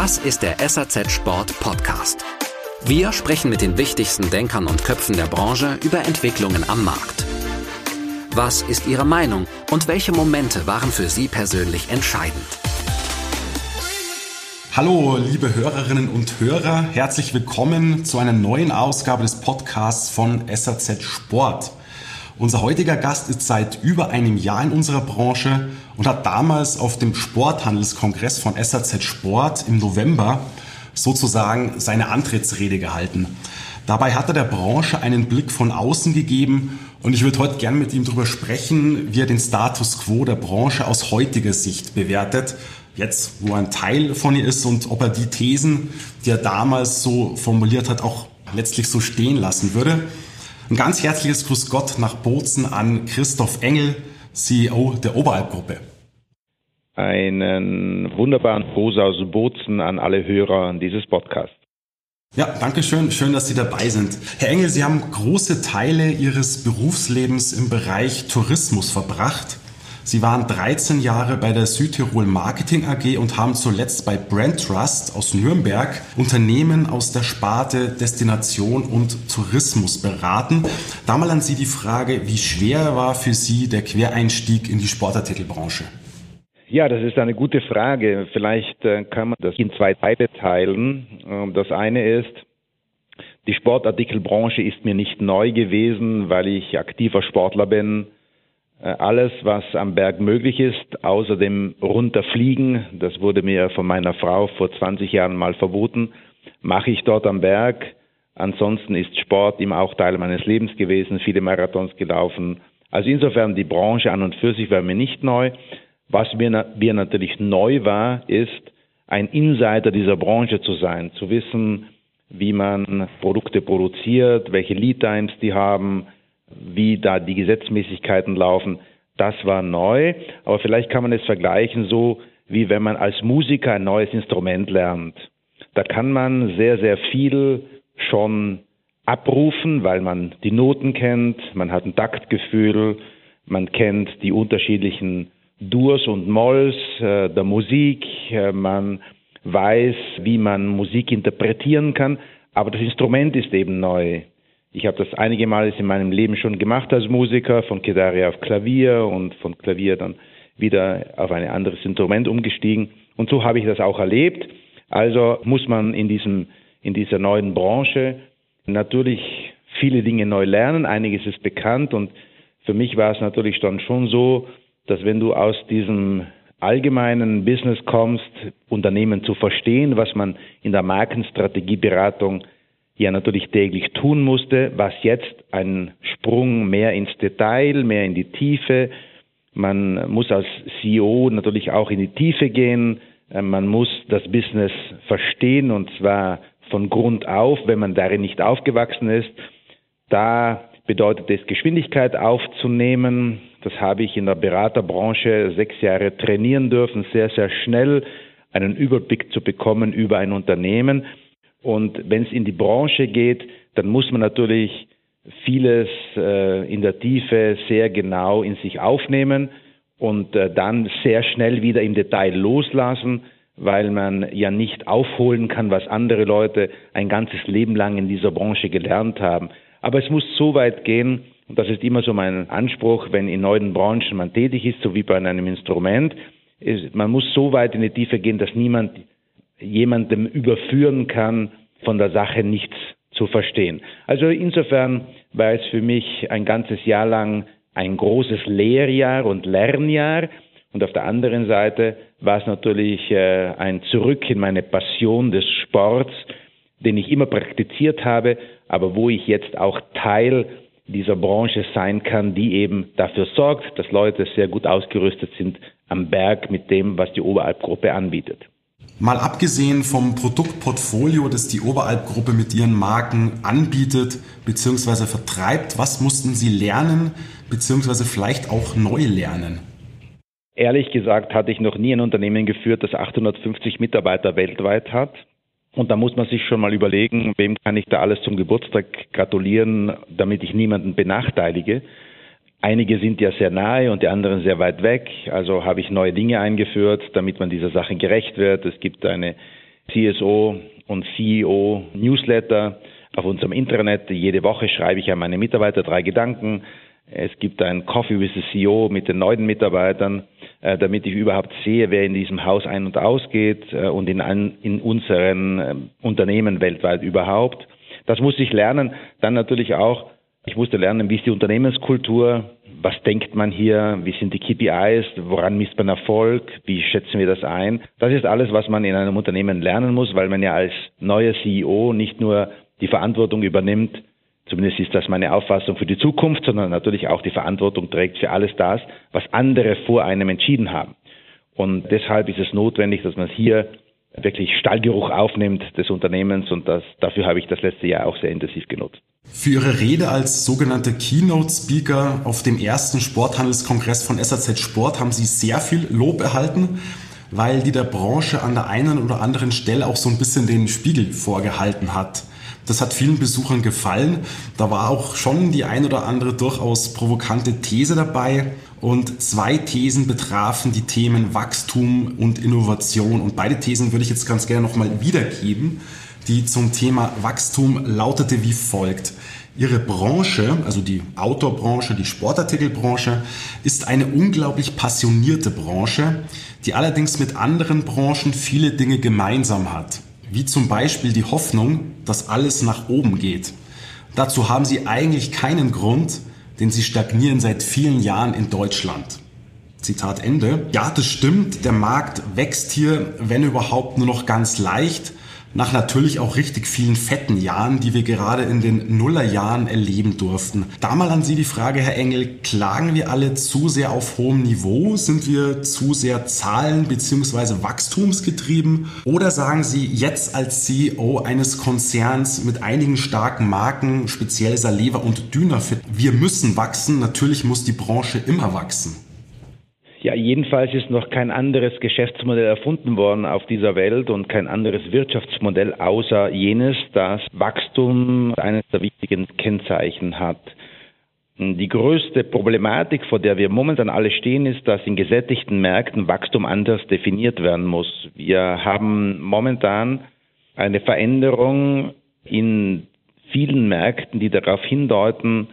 Das ist der SAZ Sport Podcast. Wir sprechen mit den wichtigsten Denkern und Köpfen der Branche über Entwicklungen am Markt. Was ist Ihre Meinung und welche Momente waren für Sie persönlich entscheidend? Hallo, liebe Hörerinnen und Hörer, herzlich willkommen zu einer neuen Ausgabe des Podcasts von SAZ Sport. Unser heutiger Gast ist seit über einem Jahr in unserer Branche und hat damals auf dem Sporthandelskongress von SAZ Sport im November sozusagen seine Antrittsrede gehalten. Dabei hat er der Branche einen Blick von außen gegeben und ich würde heute gerne mit ihm darüber sprechen, wie er den Status quo der Branche aus heutiger Sicht bewertet, jetzt wo er ein Teil von ihr ist und ob er die Thesen, die er damals so formuliert hat, auch letztlich so stehen lassen würde. Ein ganz herzliches Grüß Gott nach Bozen an Christoph Engel, CEO der Oberalp-Gruppe. Einen wunderbaren Gruß aus Bozen an alle Hörer dieses Podcasts. Ja, danke schön. Schön, dass Sie dabei sind. Herr Engel, Sie haben große Teile Ihres Berufslebens im Bereich Tourismus verbracht. Sie waren 13 Jahre bei der Südtirol Marketing AG und haben zuletzt bei Brand Trust aus Nürnberg Unternehmen aus der Sparte Destination und Tourismus beraten. Da mal an Sie die Frage, wie schwer war für Sie der Quereinstieg in die Sportartikelbranche? Ja, das ist eine gute Frage. Vielleicht äh, kann man das in zwei Teile teilen. Ähm, das eine ist, die Sportartikelbranche ist mir nicht neu gewesen, weil ich aktiver Sportler bin alles, was am Berg möglich ist, außer dem Runterfliegen, das wurde mir von meiner Frau vor 20 Jahren mal verboten, mache ich dort am Berg. Ansonsten ist Sport immer auch Teil meines Lebens gewesen, viele Marathons gelaufen. Also insofern die Branche an und für sich war mir nicht neu. Was mir, mir natürlich neu war, ist, ein Insider dieser Branche zu sein, zu wissen, wie man Produkte produziert, welche Lead Times die haben, wie da die Gesetzmäßigkeiten laufen, das war neu. Aber vielleicht kann man es vergleichen so, wie wenn man als Musiker ein neues Instrument lernt. Da kann man sehr, sehr viel schon abrufen, weil man die Noten kennt, man hat ein Taktgefühl, man kennt die unterschiedlichen Durs und Molls äh, der Musik, äh, man weiß, wie man Musik interpretieren kann, aber das Instrument ist eben neu. Ich habe das einige Mal in meinem Leben schon gemacht als Musiker, von Kedaria auf Klavier und von Klavier dann wieder auf ein anderes Instrument umgestiegen. Und so habe ich das auch erlebt. Also muss man in, diesem, in dieser neuen Branche natürlich viele Dinge neu lernen. Einiges ist bekannt und für mich war es natürlich dann schon so, dass wenn du aus diesem allgemeinen Business kommst, Unternehmen zu verstehen, was man in der Markenstrategieberatung ja natürlich täglich tun musste, was jetzt ein Sprung mehr ins Detail, mehr in die Tiefe. Man muss als CEO natürlich auch in die Tiefe gehen. Äh, man muss das Business verstehen und zwar von Grund auf, wenn man darin nicht aufgewachsen ist. Da bedeutet es, Geschwindigkeit aufzunehmen. Das habe ich in der Beraterbranche sechs Jahre trainieren dürfen, sehr, sehr schnell einen Überblick zu bekommen über ein Unternehmen. Und wenn es in die Branche geht, dann muss man natürlich vieles äh, in der Tiefe sehr genau in sich aufnehmen und äh, dann sehr schnell wieder im Detail loslassen, weil man ja nicht aufholen kann, was andere Leute ein ganzes Leben lang in dieser Branche gelernt haben. Aber es muss so weit gehen, und das ist immer so mein Anspruch, wenn in neuen Branchen man tätig ist, so wie bei einem Instrument, ist, man muss so weit in die Tiefe gehen, dass niemand jemandem überführen kann, von der Sache nichts zu verstehen. Also insofern war es für mich ein ganzes Jahr lang ein großes Lehrjahr und Lernjahr. Und auf der anderen Seite war es natürlich äh, ein Zurück in meine Passion des Sports, den ich immer praktiziert habe, aber wo ich jetzt auch Teil dieser Branche sein kann, die eben dafür sorgt, dass Leute sehr gut ausgerüstet sind am Berg mit dem, was die Oberalpgruppe anbietet. Mal abgesehen vom Produktportfolio, das die Oberalp-Gruppe mit ihren Marken anbietet bzw. vertreibt, was mussten Sie lernen bzw. vielleicht auch neu lernen? Ehrlich gesagt hatte ich noch nie ein Unternehmen geführt, das 850 Mitarbeiter weltweit hat. Und da muss man sich schon mal überlegen, wem kann ich da alles zum Geburtstag gratulieren, damit ich niemanden benachteilige. Einige sind ja sehr nahe und die anderen sehr weit weg. Also habe ich neue Dinge eingeführt, damit man dieser Sache gerecht wird. Es gibt eine CSO und CEO Newsletter auf unserem Intranet. Jede Woche schreibe ich an meine Mitarbeiter drei Gedanken. Es gibt ein Coffee with the CEO mit den neuen Mitarbeitern, äh, damit ich überhaupt sehe, wer in diesem Haus ein- und ausgeht äh, und in, in unseren äh, Unternehmen weltweit überhaupt. Das muss ich lernen. Dann natürlich auch, ich musste lernen, wie ist die Unternehmenskultur, was denkt man hier, wie sind die KPIs, woran misst man Erfolg, wie schätzen wir das ein. Das ist alles, was man in einem Unternehmen lernen muss, weil man ja als neuer CEO nicht nur die Verantwortung übernimmt, zumindest ist das meine Auffassung für die Zukunft, sondern natürlich auch die Verantwortung trägt für alles das, was andere vor einem entschieden haben. Und deshalb ist es notwendig, dass man hier wirklich Stallgeruch aufnimmt des Unternehmens und das, dafür habe ich das letzte Jahr auch sehr intensiv genutzt. Für Ihre Rede als sogenannte Keynote-Speaker auf dem ersten Sporthandelskongress von SAZ Sport haben Sie sehr viel Lob erhalten, weil die der Branche an der einen oder anderen Stelle auch so ein bisschen den Spiegel vorgehalten hat. Das hat vielen Besuchern gefallen. Da war auch schon die ein oder andere durchaus provokante These dabei. Und zwei Thesen betrafen die Themen Wachstum und Innovation. Und beide Thesen würde ich jetzt ganz gerne nochmal wiedergeben. Die zum Thema Wachstum lautete wie folgt. Ihre Branche, also die Outdoor-Branche, die Sportartikelbranche, ist eine unglaublich passionierte Branche, die allerdings mit anderen Branchen viele Dinge gemeinsam hat wie zum Beispiel die Hoffnung, dass alles nach oben geht. Dazu haben sie eigentlich keinen Grund, denn sie stagnieren seit vielen Jahren in Deutschland. Zitat Ende. Ja, das stimmt, der Markt wächst hier, wenn überhaupt, nur noch ganz leicht nach natürlich auch richtig vielen fetten Jahren, die wir gerade in den Nullerjahren erleben durften. Da mal an Sie die Frage, Herr Engel, klagen wir alle zu sehr auf hohem Niveau? Sind wir zu sehr zahlen- bzw. wachstumsgetrieben? Oder sagen Sie jetzt als CEO eines Konzerns mit einigen starken Marken, speziell Saleva und Dynafit, wir müssen wachsen, natürlich muss die Branche immer wachsen? Ja, jedenfalls ist noch kein anderes Geschäftsmodell erfunden worden auf dieser Welt und kein anderes Wirtschaftsmodell außer jenes, das Wachstum eines der wichtigen Kennzeichen hat. Die größte Problematik, vor der wir momentan alle stehen, ist, dass in gesättigten Märkten Wachstum anders definiert werden muss. Wir haben momentan eine Veränderung in vielen Märkten, die darauf hindeuten,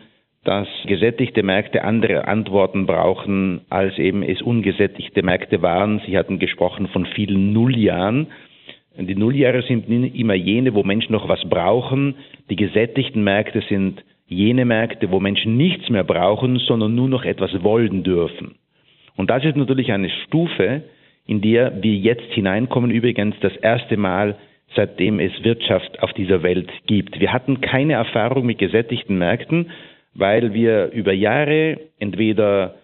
dass gesättigte Märkte andere Antworten brauchen, als eben es ungesättigte Märkte waren. Sie hatten gesprochen von vielen Nulljahren. Die Nulljahre sind immer jene, wo Menschen noch was brauchen. Die gesättigten Märkte sind jene Märkte, wo Menschen nichts mehr brauchen, sondern nur noch etwas wollen dürfen. Und das ist natürlich eine Stufe, in der wir jetzt hineinkommen, übrigens das erste Mal, seitdem es Wirtschaft auf dieser Welt gibt. Wir hatten keine Erfahrung mit gesättigten Märkten, weil wir über Jahre entweder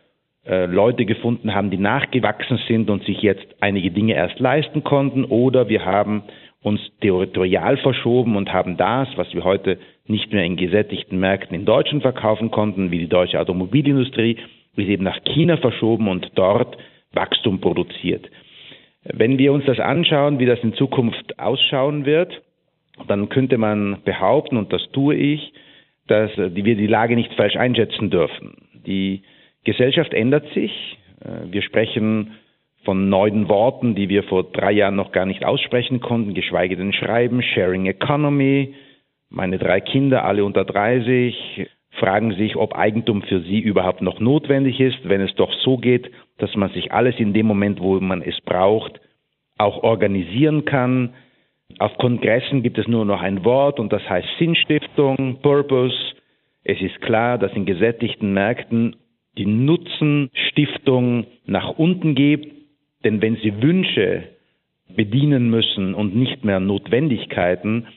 äh, Leute gefunden haben, die nachgewachsen sind und sich jetzt einige Dinge erst leisten konnten, oder wir haben uns territorial verschoben und haben das, was wir heute nicht mehr in gesättigten Märkten in Deutschland verkaufen konnten, wie die deutsche Automobilindustrie, ist eben nach China verschoben und dort Wachstum produziert. Wenn wir uns das anschauen, wie das in Zukunft ausschauen wird, dann könnte man behaupten, und das tue ich, dass äh, wir die Lage nicht falsch einschätzen dürfen. Die Gesellschaft ändert sich. Äh, wir sprechen von neuen Worten, die wir vor drei Jahren noch gar nicht aussprechen konnten, geschweige denn schreiben. Sharing Economy. Meine drei Kinder, alle unter 30, fragen sich, ob Eigentum für sie überhaupt noch notwendig ist, wenn es doch so geht, dass man sich alles in dem Moment, wo man es braucht, auch organisieren kann, auf Kongressen gibt es nur noch ein Wort und das heißt Sinnstiftung, Purpose. Es ist klar, dass in gesättigten Märkten die Nutzenstiftung nach unten geht, denn wenn sie Wünsche bedienen müssen und nicht mehr Notwendigkeiten,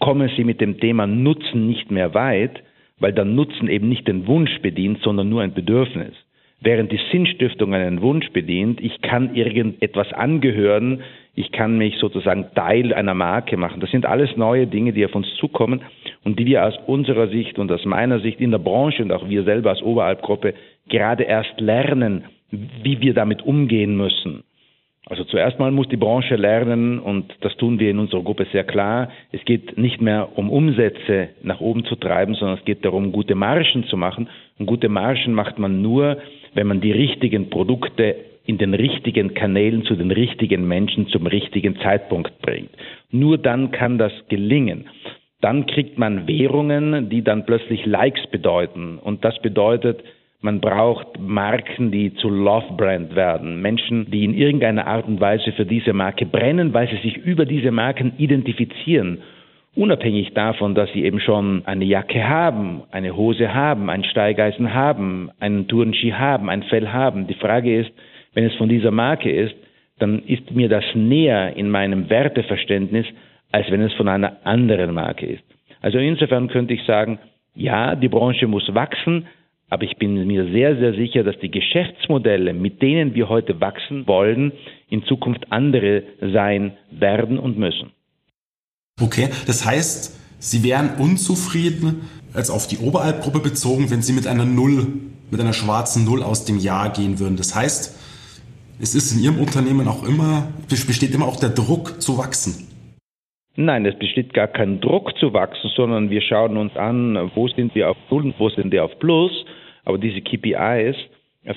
kommen sie mit dem Thema Nutzen nicht mehr weit, weil der Nutzen eben nicht den Wunsch bedient, sondern nur ein Bedürfnis. Während die Sinnstiftung einen Wunsch bedient, ich kann irgendetwas angehören, ich kann mich sozusagen Teil einer Marke machen. Das sind alles neue Dinge, die auf uns zukommen und die wir aus unserer Sicht und aus meiner Sicht in der Branche und auch wir selber als Oberalp-Gruppe gerade erst lernen, wie wir damit umgehen müssen. Also zuerst mal muss die Branche lernen, und das tun wir in unserer Gruppe sehr klar, es geht nicht mehr um Umsätze nach oben zu treiben, sondern es geht darum, gute Margen zu machen. Und gute Margen macht man nur, wenn man die richtigen Produkte in den richtigen Kanälen zu den richtigen Menschen zum richtigen Zeitpunkt bringt. Nur dann kann das gelingen. Dann kriegt man Währungen, die dann plötzlich Likes bedeuten. Und das bedeutet, man braucht Marken, die zu Love Brand werden. Menschen, die in irgendeiner Art und Weise für diese Marke brennen, weil sie sich über diese Marken identifizieren unabhängig davon, dass sie eben schon eine Jacke haben, eine Hose haben, ein Steigeisen haben, einen Tourenski haben, ein Fell haben. Die Frage ist, wenn es von dieser Marke ist, dann ist mir das näher in meinem Werteverständnis, als wenn es von einer anderen Marke ist. Also insofern könnte ich sagen, ja, die Branche muss wachsen, aber ich bin mir sehr, sehr sicher, dass die Geschäftsmodelle, mit denen wir heute wachsen wollen, in Zukunft andere sein werden und müssen. Okay, das heißt, Sie wären unzufrieden, als auf die Oberalpgruppe bezogen, wenn Sie mit einer Null, mit einer schwarzen Null aus dem Jahr gehen würden. Das heißt, es ist in Ihrem Unternehmen auch immer, besteht immer auch der Druck zu wachsen. Nein, es besteht gar kein Druck zu wachsen, sondern wir schauen uns an, wo sind wir auf Null und wo sind wir auf Plus. Aber diese KPIs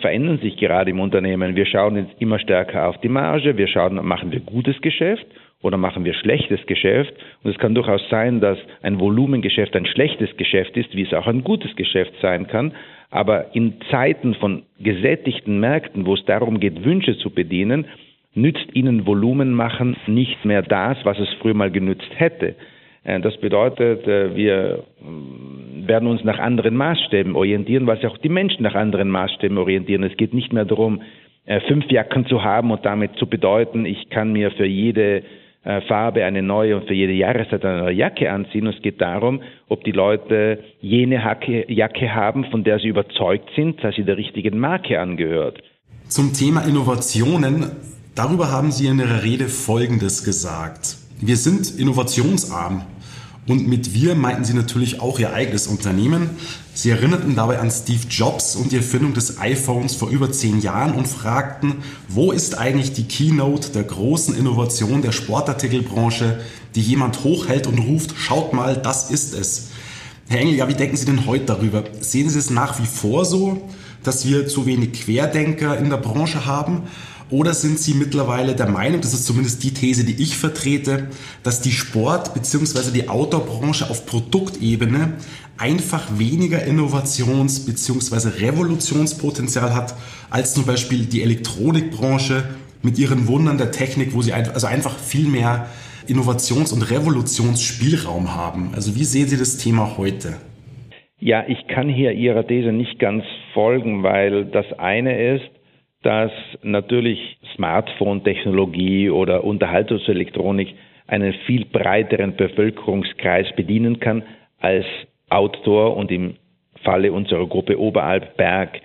verändern sich gerade im Unternehmen. Wir schauen jetzt immer stärker auf die Marge, wir schauen, machen wir gutes Geschäft oder machen wir schlechtes Geschäft? Und es kann durchaus sein, dass ein Volumengeschäft ein schlechtes Geschäft ist, wie es auch ein gutes Geschäft sein kann. Aber in Zeiten von gesättigten Märkten, wo es darum geht, Wünsche zu bedienen, nützt ihnen Volumen machen nicht mehr das, was es früher mal genützt hätte. Äh, das bedeutet, äh, wir mm, werden uns nach anderen Maßstäben orientieren, weil sich auch die Menschen nach anderen Maßstäben orientieren. Es geht nicht mehr darum, äh, fünf Jacken zu haben und damit zu bedeuten, ich kann mir für jede äh, Farbe eine neue und für jede Jahreszeit eine neue Jacke anziehen. Und es geht darum, ob die Leute jene Hacke, Jacke haben, von der sie überzeugt sind, dass sie der richtigen Marke angehört. Zum Thema Innovationen, darüber haben Sie in Ihrer Rede Folgendes gesagt. Wir sind innovationsarm. Und mit wir meinten sie natürlich auch ihr eigenes Unternehmen. Sie erinnerten dabei an Steve Jobs und die Erfindung des iPhones vor über zehn Jahren und fragten, wo ist eigentlich die Keynote der großen Innovation der Sportartikelbranche, die jemand hochhält und ruft, schaut mal, das ist es. Herr Engel, ja, wie denken Sie denn heute darüber? Sehen Sie es nach wie vor so, dass wir zu wenig Querdenker in der Branche haben? Oder sind Sie mittlerweile der Meinung, das ist zumindest die These, die ich vertrete, dass die Sport- bzw. die Outdoor-Branche auf Produktebene einfach weniger Innovations- bzw. Revolutionspotenzial hat als zum Beispiel die Elektronikbranche mit ihren Wundern der Technik, wo sie also einfach viel mehr Innovations- und Revolutionsspielraum haben. Also wie sehen Sie das Thema heute? Ja, ich kann hier Ihrer These nicht ganz folgen, weil das eine ist, dass natürlich Smartphone-Technologie oder Unterhaltungselektronik einen viel breiteren Bevölkerungskreis bedienen kann als Outdoor. Und im Falle unserer Gruppe Oberalp-Berg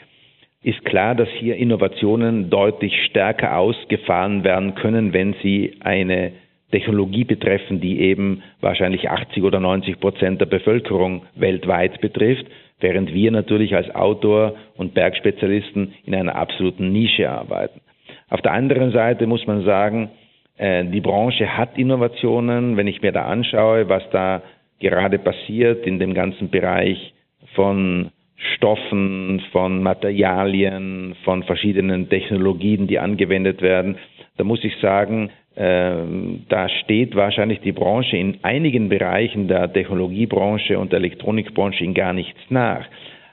ist klar, dass hier Innovationen deutlich stärker ausgefahren werden können, wenn sie eine Technologie betreffen, die eben wahrscheinlich 80 oder 90 Prozent der Bevölkerung weltweit betrifft während wir natürlich als Outdoor- und Bergspezialisten in einer absoluten Nische arbeiten. Auf der anderen Seite muss man sagen, äh, die Branche hat Innovationen. Wenn ich mir da anschaue, was da gerade passiert in dem ganzen Bereich von Stoffen, von Materialien, von verschiedenen Technologien, die angewendet werden, da muss ich sagen, da steht wahrscheinlich die Branche in einigen Bereichen der Technologiebranche und der Elektronikbranche in gar nichts nach.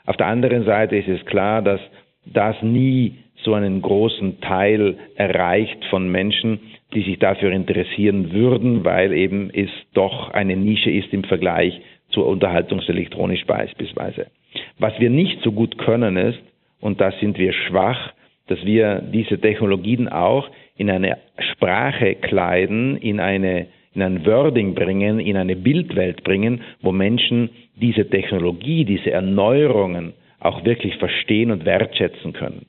Auf der anderen Seite ist es klar, dass das nie so einen großen Teil erreicht von Menschen, die sich dafür interessieren würden, weil eben es doch eine Nische ist im Vergleich zur Unterhaltungselektronik beispielsweise. Was wir nicht so gut können ist, und da sind wir schwach, dass wir diese Technologien auch in eine Sprache kleiden, in eine in ein Wording bringen, in eine Bildwelt bringen, wo Menschen diese Technologie, diese Erneuerungen auch wirklich verstehen und wertschätzen können.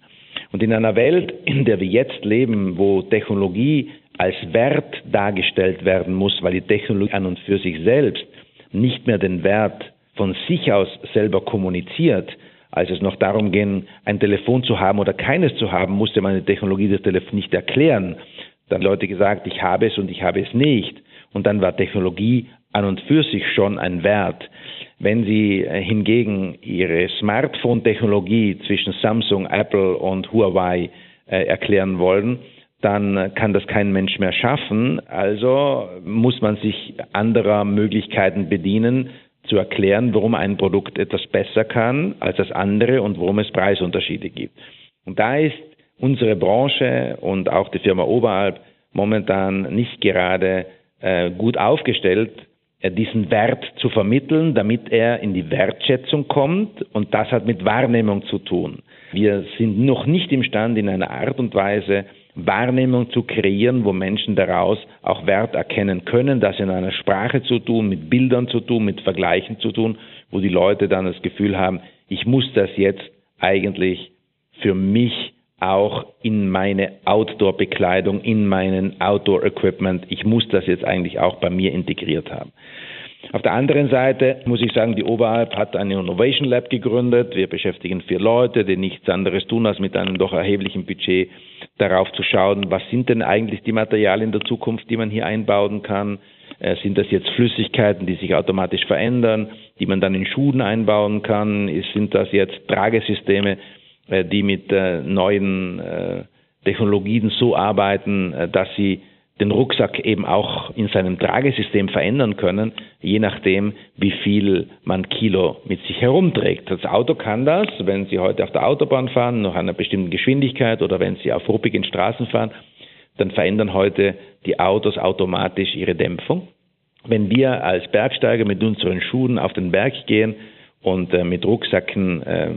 Und in einer Welt, in der wir jetzt leben, wo Technologie als Wert dargestellt werden muss, weil die Technologie an und für sich selbst nicht mehr den Wert von sich aus selber kommuniziert, als es noch darum ging, ein Telefon zu haben oder keines zu haben, musste man die Technologie des Telefons nicht erklären. Dann Leute gesagt, ich habe es und ich habe es nicht. Und dann war Technologie an und für sich schon ein Wert. Wenn Sie hingegen Ihre Smartphone-Technologie zwischen Samsung, Apple und Huawei äh, erklären wollen, dann kann das kein Mensch mehr schaffen. Also muss man sich anderer Möglichkeiten bedienen, zu erklären, warum ein Produkt etwas besser kann als das andere und warum es Preisunterschiede gibt. Und da ist unsere Branche und auch die Firma Oberalp momentan nicht gerade äh, gut aufgestellt, äh, diesen Wert zu vermitteln, damit er in die Wertschätzung kommt. Und das hat mit Wahrnehmung zu tun. Wir sind noch nicht imstande, in einer Art und Weise Wahrnehmung zu kreieren, wo Menschen daraus auch Wert erkennen können. Das in einer Sprache zu tun, mit Bildern zu tun, mit Vergleichen zu tun, wo die Leute dann das Gefühl haben, ich muss das jetzt eigentlich für mich auch in meine Outdoor-Bekleidung, in meinen Outdoor-Equipment. Ich muss das jetzt eigentlich auch bei mir integriert haben. Auf der anderen Seite muss ich sagen, die Oberalp hat ein Innovation Lab gegründet. Wir beschäftigen vier Leute, die nichts anderes tun, als mit einem doch erheblichen Budget darauf zu schauen, was sind denn eigentlich die Materialien der Zukunft, die man hier einbauen kann. Äh, sind das jetzt Flüssigkeiten, die sich automatisch verändern, die man dann in Schuhen einbauen kann? Sind das jetzt Tragesysteme, äh, die mit äh, neuen Technologien so arbeiten, dass sie den Rucksack eben auch in seinem Tragesystem verändern können, je nachdem, wie viel man Kilo mit sich herumträgt. Das Auto kann das, wenn Sie heute auf der Autobahn fahren, nach einer bestimmten Geschwindigkeit oder wenn Sie auf ruppigen Straßen fahren, dann verändern heute die Autos automatisch ihre Dämpfung. Wenn wir als Bergsteiger mit unseren Schuhen auf den Berg gehen, und äh, mit Rucksacken äh,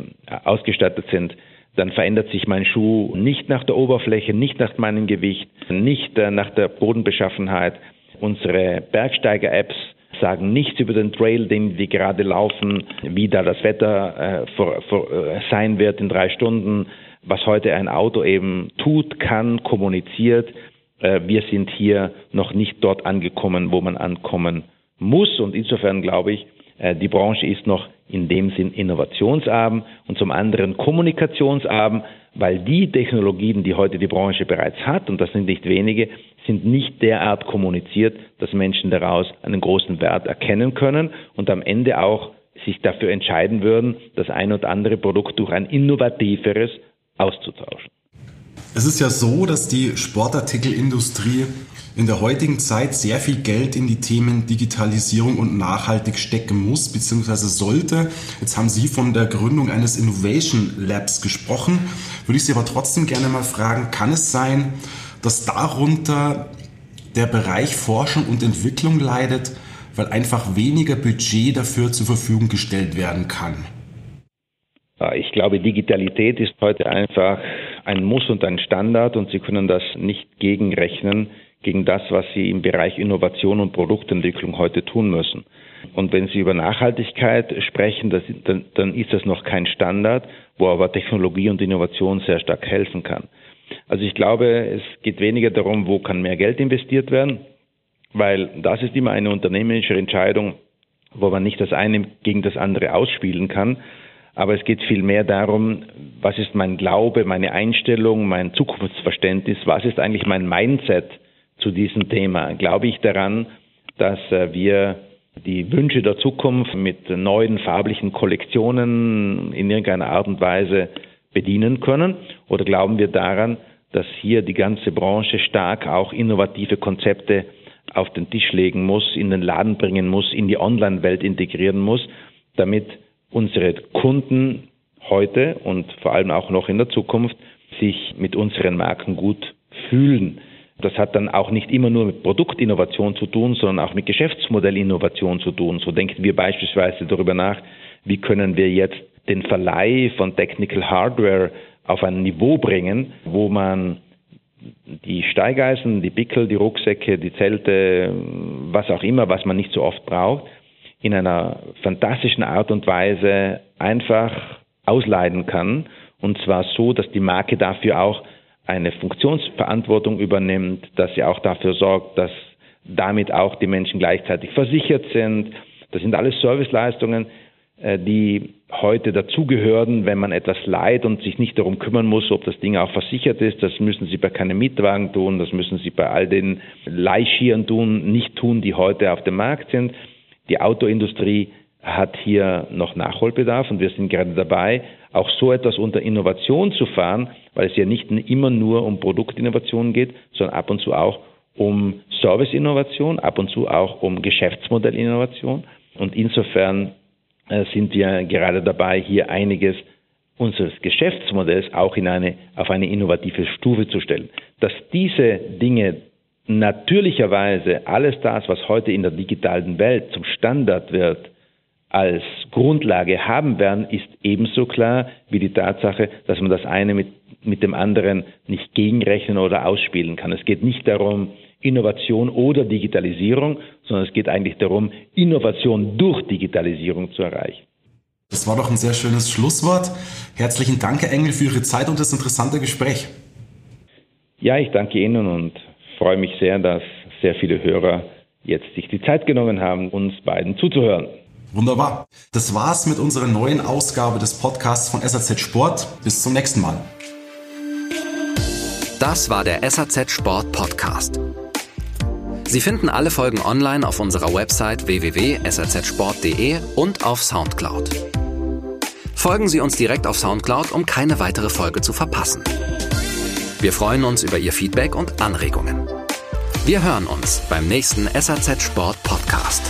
ausgestattet sind, dann verändert sich mein Schuh nicht nach der Oberfläche, nicht nach meinem Gewicht, nicht äh, nach der Bodenbeschaffenheit. Unsere Bergsteiger-Apps sagen nichts über den Trail, den wir gerade laufen, wie da das Wetter äh, vor, vor, äh, sein wird in drei Stunden, was heute ein Auto eben tut, kann, kommuniziert. Äh, wir sind hier noch nicht dort angekommen, wo man ankommen muss. Und insofern glaube ich, die Branche ist noch in dem Sinn innovationsarm und zum anderen kommunikationsarm, weil die Technologien, die heute die Branche bereits hat, und das sind nicht wenige, sind nicht derart kommuniziert, dass Menschen daraus einen großen Wert erkennen können und am Ende auch sich dafür entscheiden würden, das ein oder andere Produkt durch ein innovativeres auszutauschen. Es ist ja so, dass die Sportartikelindustrie in der heutigen Zeit sehr viel Geld in die Themen Digitalisierung und nachhaltig stecken muss bzw. sollte. Jetzt haben Sie von der Gründung eines Innovation Labs gesprochen. Würde ich Sie aber trotzdem gerne mal fragen, kann es sein, dass darunter der Bereich Forschung und Entwicklung leidet, weil einfach weniger Budget dafür zur Verfügung gestellt werden kann? Ich glaube, Digitalität ist heute einfach ein Muss und ein Standard und Sie können das nicht gegenrechnen gegen das, was sie im Bereich Innovation und Produktentwicklung heute tun müssen. Und wenn Sie über Nachhaltigkeit sprechen, das, dann, dann ist das noch kein Standard, wo aber Technologie und Innovation sehr stark helfen kann. Also ich glaube, es geht weniger darum, wo kann mehr Geld investiert werden, weil das ist immer eine unternehmerische Entscheidung, wo man nicht das eine gegen das andere ausspielen kann. Aber es geht vielmehr darum, was ist mein Glaube, meine Einstellung, mein Zukunftsverständnis, was ist eigentlich mein Mindset zu diesem Thema. Glaube ich daran, dass äh, wir die Wünsche der Zukunft mit neuen farblichen Kollektionen in irgendeiner Art und Weise bedienen können? Oder glauben wir daran, dass hier die ganze Branche stark auch innovative Konzepte auf den Tisch legen muss, in den Laden bringen muss, in die Online-Welt integrieren muss, damit unsere Kunden heute und vor allem auch noch in der Zukunft sich mit unseren Marken gut fühlen. Das hat dann auch nicht immer nur mit Produktinnovation zu tun, sondern auch mit Geschäftsmodellinnovation zu tun. So denken wir beispielsweise darüber nach, wie können wir jetzt den Verleih von Technical Hardware auf ein Niveau bringen, wo man die Steigeisen, die Pickel, die Rucksäcke, die Zelte, was auch immer, was man nicht so oft braucht, in einer fantastischen Art und Weise einfach ausleiten kann. Und zwar so, dass die Marke dafür auch eine Funktionsverantwortung übernimmt, dass sie auch dafür sorgt, dass damit auch die Menschen gleichzeitig versichert sind. Das sind alles Serviceleistungen, äh, die heute dazugehören, wenn man etwas leiht und sich nicht darum kümmern muss, ob das Ding auch versichert ist. Das müssen Sie bei keinem Mietwagen tun, das müssen Sie bei all den Leihschieren tun, nicht tun, die heute auf dem Markt sind. Die Autoindustrie hat hier noch Nachholbedarf und wir sind gerade dabei, auch so etwas unter Innovation zu fahren, weil es ja nicht immer nur um Produktinnovation geht, sondern ab und zu auch um Serviceinnovation, ab und zu auch um Geschäftsmodellinnovation. Und insofern äh, sind wir gerade dabei, hier einiges unseres Geschäftsmodells auch in eine, auf eine innovative Stufe zu stellen. Dass diese Dinge natürlicherweise alles das, was heute in der digitalen Welt zum Standard wird, als Grundlage haben werden, ist ebenso klar wie die Tatsache, dass man das eine mit, mit dem anderen nicht gegenrechnen oder ausspielen kann. Es geht nicht darum, Innovation oder Digitalisierung, sondern es geht eigentlich darum, Innovation durch Digitalisierung zu erreichen. Das war doch ein sehr schönes Schlusswort. Herzlichen Dank, Herr Engel, für Ihre Zeit und das interessante Gespräch. Ja, ich danke Ihnen und freue mich sehr, dass sehr viele Hörer jetzt sich die Zeit genommen haben, uns beiden zuzuhören. Wunderbar. Das war's mit unserer neuen Ausgabe des Podcasts von SAZ Sport. Bis zum nächsten Mal. Das war der SAZ Sport Podcast. Sie finden alle Folgen online auf unserer Website www.sazsport.de und auf Soundcloud. Folgen Sie uns direkt auf Soundcloud, um keine weitere Folge zu verpassen. Wir freuen uns über Ihr Feedback und Anregungen. Wir hören uns beim nächsten SAZ Sport Podcast.